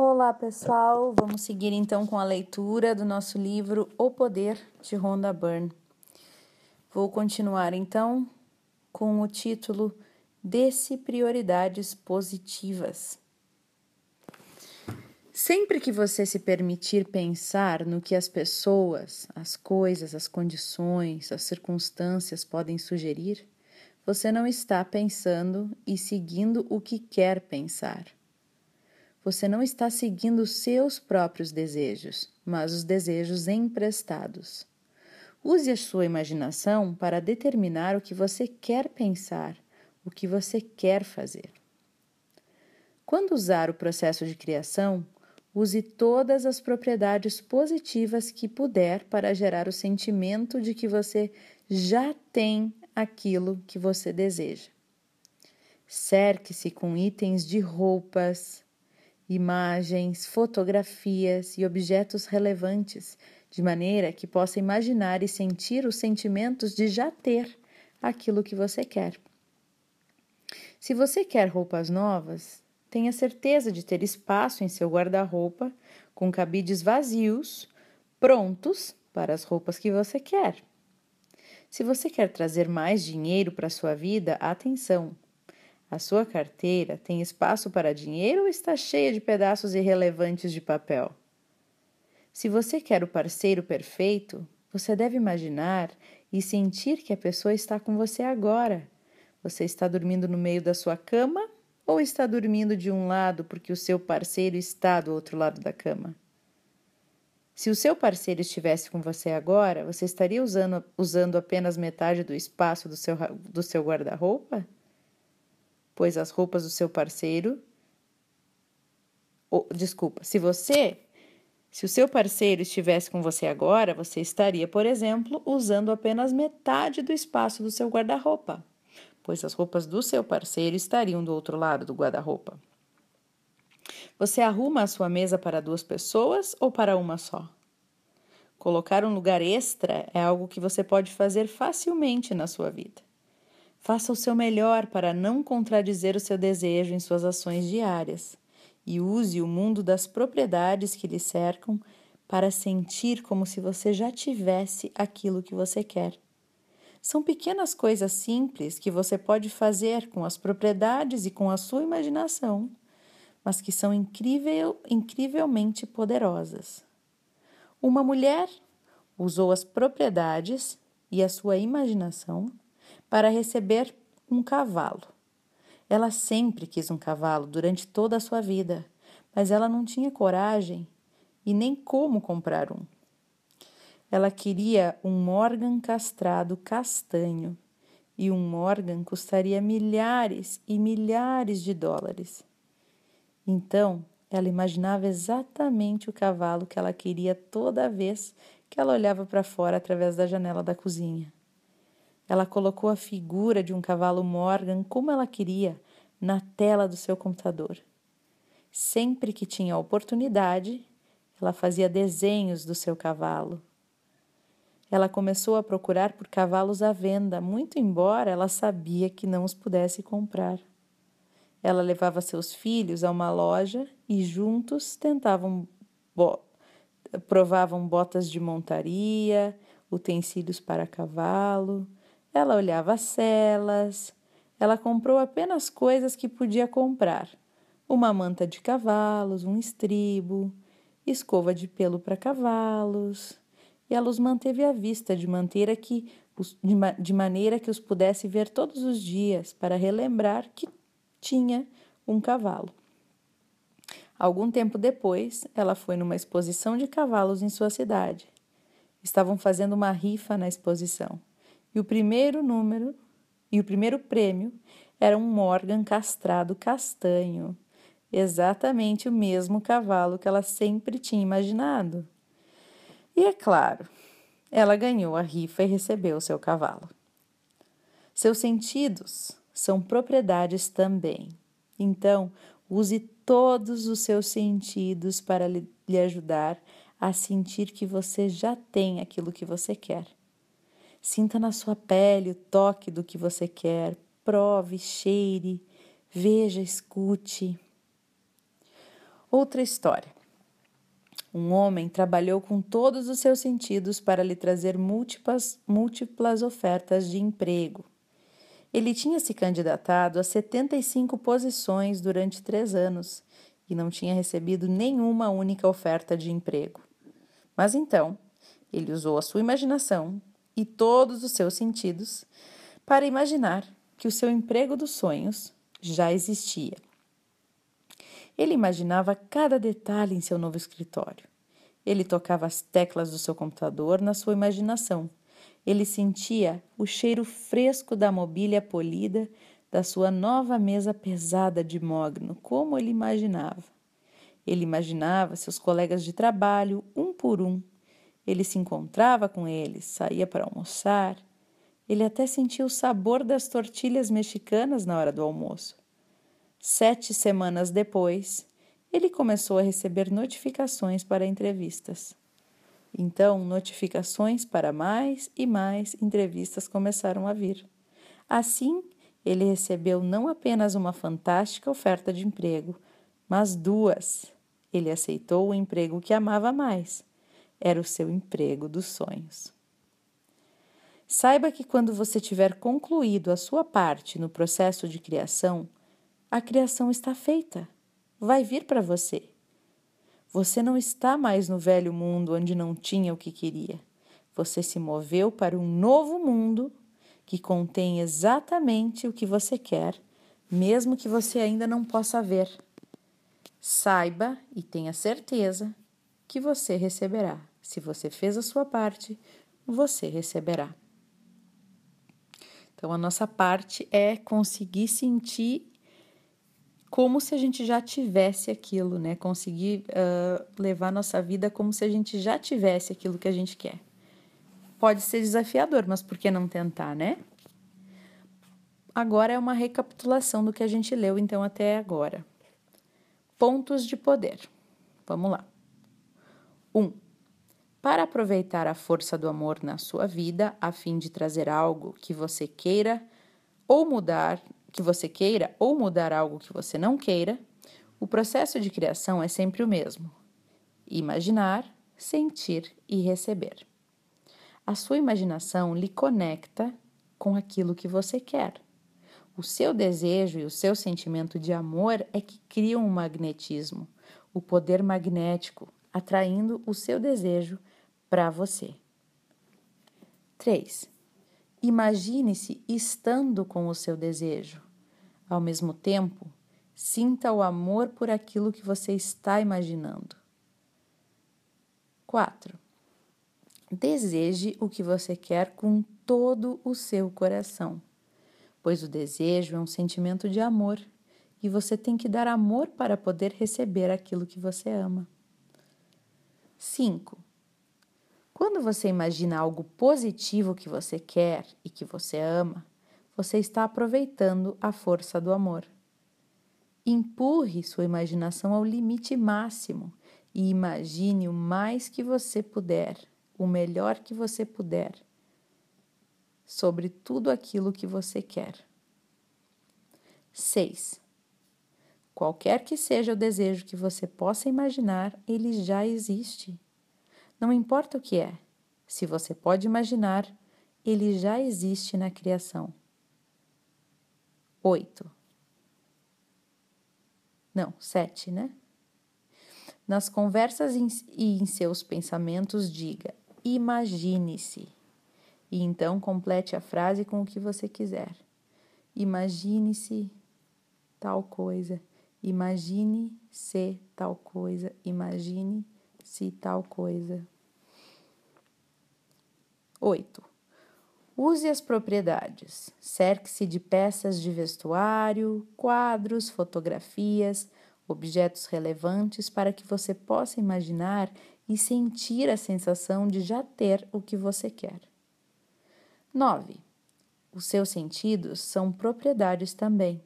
Olá, pessoal. Vamos seguir então com a leitura do nosso livro O Poder de Rhonda Byrne. Vou continuar então com o título Desse Prioridades Positivas. Sempre que você se permitir pensar no que as pessoas, as coisas, as condições, as circunstâncias podem sugerir, você não está pensando e seguindo o que quer pensar você não está seguindo seus próprios desejos, mas os desejos emprestados. Use a sua imaginação para determinar o que você quer pensar, o que você quer fazer. Quando usar o processo de criação, use todas as propriedades positivas que puder para gerar o sentimento de que você já tem aquilo que você deseja. Cerque-se com itens de roupas, imagens, fotografias e objetos relevantes, de maneira que possa imaginar e sentir os sentimentos de já ter aquilo que você quer. Se você quer roupas novas, tenha certeza de ter espaço em seu guarda-roupa com cabides vazios, prontos para as roupas que você quer. Se você quer trazer mais dinheiro para sua vida, atenção! A sua carteira tem espaço para dinheiro ou está cheia de pedaços irrelevantes de papel? Se você quer o parceiro perfeito, você deve imaginar e sentir que a pessoa está com você agora. Você está dormindo no meio da sua cama ou está dormindo de um lado porque o seu parceiro está do outro lado da cama? Se o seu parceiro estivesse com você agora, você estaria usando, usando apenas metade do espaço do seu, do seu guarda-roupa? Pois as roupas do seu parceiro. Oh, desculpa, se você. Se o seu parceiro estivesse com você agora, você estaria, por exemplo, usando apenas metade do espaço do seu guarda-roupa, pois as roupas do seu parceiro estariam do outro lado do guarda-roupa. Você arruma a sua mesa para duas pessoas ou para uma só? Colocar um lugar extra é algo que você pode fazer facilmente na sua vida. Faça o seu melhor para não contradizer o seu desejo em suas ações diárias e use o mundo das propriedades que lhe cercam para sentir como se você já tivesse aquilo que você quer. São pequenas coisas simples que você pode fazer com as propriedades e com a sua imaginação, mas que são incrível, incrivelmente poderosas. Uma mulher usou as propriedades e a sua imaginação para receber um cavalo. Ela sempre quis um cavalo durante toda a sua vida, mas ela não tinha coragem e nem como comprar um. Ela queria um Morgan castrado castanho, e um Morgan custaria milhares e milhares de dólares. Então, ela imaginava exatamente o cavalo que ela queria toda vez que ela olhava para fora através da janela da cozinha. Ela colocou a figura de um cavalo Morgan como ela queria na tela do seu computador. Sempre que tinha oportunidade, ela fazia desenhos do seu cavalo. Ela começou a procurar por cavalos à venda, muito embora ela sabia que não os pudesse comprar. Ela levava seus filhos a uma loja e juntos tentavam bo provavam botas de montaria, utensílios para cavalo, ela olhava as celas. Ela comprou apenas coisas que podia comprar: uma manta de cavalos, um estribo, escova de pelo para cavalos. E ela os manteve à vista de que de maneira que os pudesse ver todos os dias para relembrar que tinha um cavalo. Algum tempo depois, ela foi numa exposição de cavalos em sua cidade. Estavam fazendo uma rifa na exposição. E o primeiro número e o primeiro prêmio era um Morgan castrado castanho, exatamente o mesmo cavalo que ela sempre tinha imaginado. E é claro, ela ganhou a rifa e recebeu seu cavalo. Seus sentidos são propriedades também. Então, use todos os seus sentidos para lhe ajudar a sentir que você já tem aquilo que você quer. Sinta na sua pele o toque do que você quer, prove, cheire, veja, escute. Outra história. Um homem trabalhou com todos os seus sentidos para lhe trazer múltiplas, múltiplas ofertas de emprego. Ele tinha se candidatado a 75 posições durante três anos e não tinha recebido nenhuma única oferta de emprego. Mas então, ele usou a sua imaginação e todos os seus sentidos para imaginar que o seu emprego dos sonhos já existia. Ele imaginava cada detalhe em seu novo escritório. Ele tocava as teclas do seu computador na sua imaginação. Ele sentia o cheiro fresco da mobília polida da sua nova mesa pesada de mogno, como ele imaginava. Ele imaginava seus colegas de trabalho, um por um. Ele se encontrava com eles, saía para almoçar. Ele até sentia o sabor das tortilhas mexicanas na hora do almoço. Sete semanas depois, ele começou a receber notificações para entrevistas. Então, notificações para mais e mais entrevistas começaram a vir. Assim, ele recebeu não apenas uma fantástica oferta de emprego, mas duas. Ele aceitou o emprego que amava mais. Era o seu emprego dos sonhos. Saiba que quando você tiver concluído a sua parte no processo de criação, a criação está feita. Vai vir para você. Você não está mais no velho mundo onde não tinha o que queria. Você se moveu para um novo mundo que contém exatamente o que você quer, mesmo que você ainda não possa ver. Saiba e tenha certeza que você receberá. Se você fez a sua parte, você receberá. Então, a nossa parte é conseguir sentir como se a gente já tivesse aquilo, né? Conseguir uh, levar nossa vida como se a gente já tivesse aquilo que a gente quer. Pode ser desafiador, mas por que não tentar, né? Agora é uma recapitulação do que a gente leu então até agora. Pontos de poder. Vamos lá. 1. Um, para aproveitar a força do amor na sua vida, a fim de trazer algo que você queira ou mudar que você queira ou mudar algo que você não queira, o processo de criação é sempre o mesmo: imaginar, sentir e receber. A sua imaginação lhe conecta com aquilo que você quer. O seu desejo e o seu sentimento de amor é que criam um magnetismo, o poder magnético, atraindo o seu desejo para você. 3. Imagine-se estando com o seu desejo. Ao mesmo tempo, sinta o amor por aquilo que você está imaginando. 4. Deseje o que você quer com todo o seu coração, pois o desejo é um sentimento de amor e você tem que dar amor para poder receber aquilo que você ama. 5. Quando você imagina algo positivo que você quer e que você ama, você está aproveitando a força do amor. Empurre sua imaginação ao limite máximo e imagine o mais que você puder, o melhor que você puder, sobre tudo aquilo que você quer. 6. Qualquer que seja o desejo que você possa imaginar, ele já existe. Não importa o que é, se você pode imaginar, ele já existe na criação. Oito. Não, sete, né? Nas conversas e em seus pensamentos, diga: imagine-se. E então complete a frase com o que você quiser. Imagine-se tal coisa. Imagine-se tal coisa. Imagine se tal coisa. 8. Use as propriedades. Cerque-se de peças de vestuário, quadros, fotografias, objetos relevantes para que você possa imaginar e sentir a sensação de já ter o que você quer. 9. Os seus sentidos são propriedades também.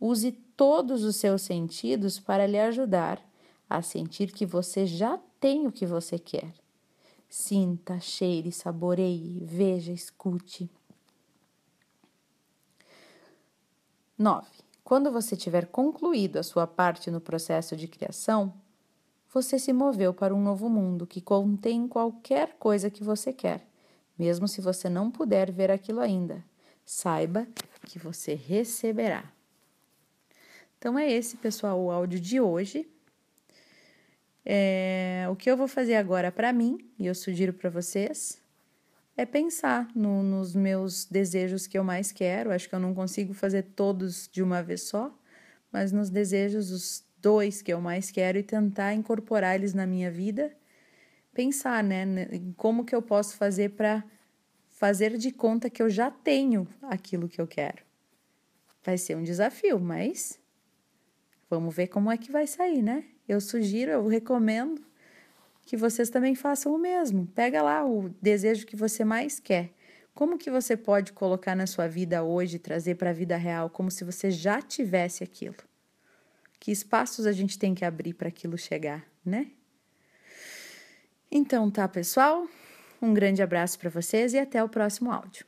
Use todos os seus sentidos para lhe ajudar a sentir que você já tem o que você quer. Sinta, cheire, saboreie, veja, escute. 9. Quando você tiver concluído a sua parte no processo de criação, você se moveu para um novo mundo que contém qualquer coisa que você quer, mesmo se você não puder ver aquilo ainda. Saiba que você receberá. Então é esse, pessoal, o áudio de hoje. É, o que eu vou fazer agora para mim, e eu sugiro para vocês, é pensar no, nos meus desejos que eu mais quero. Acho que eu não consigo fazer todos de uma vez só, mas nos desejos, os dois que eu mais quero, e tentar incorporar eles na minha vida. Pensar, né, como que eu posso fazer para fazer de conta que eu já tenho aquilo que eu quero. Vai ser um desafio, mas vamos ver como é que vai sair, né? Eu sugiro, eu recomendo que vocês também façam o mesmo. Pega lá o desejo que você mais quer. Como que você pode colocar na sua vida hoje, trazer para a vida real, como se você já tivesse aquilo? Que espaços a gente tem que abrir para aquilo chegar, né? Então tá, pessoal? Um grande abraço para vocês e até o próximo áudio.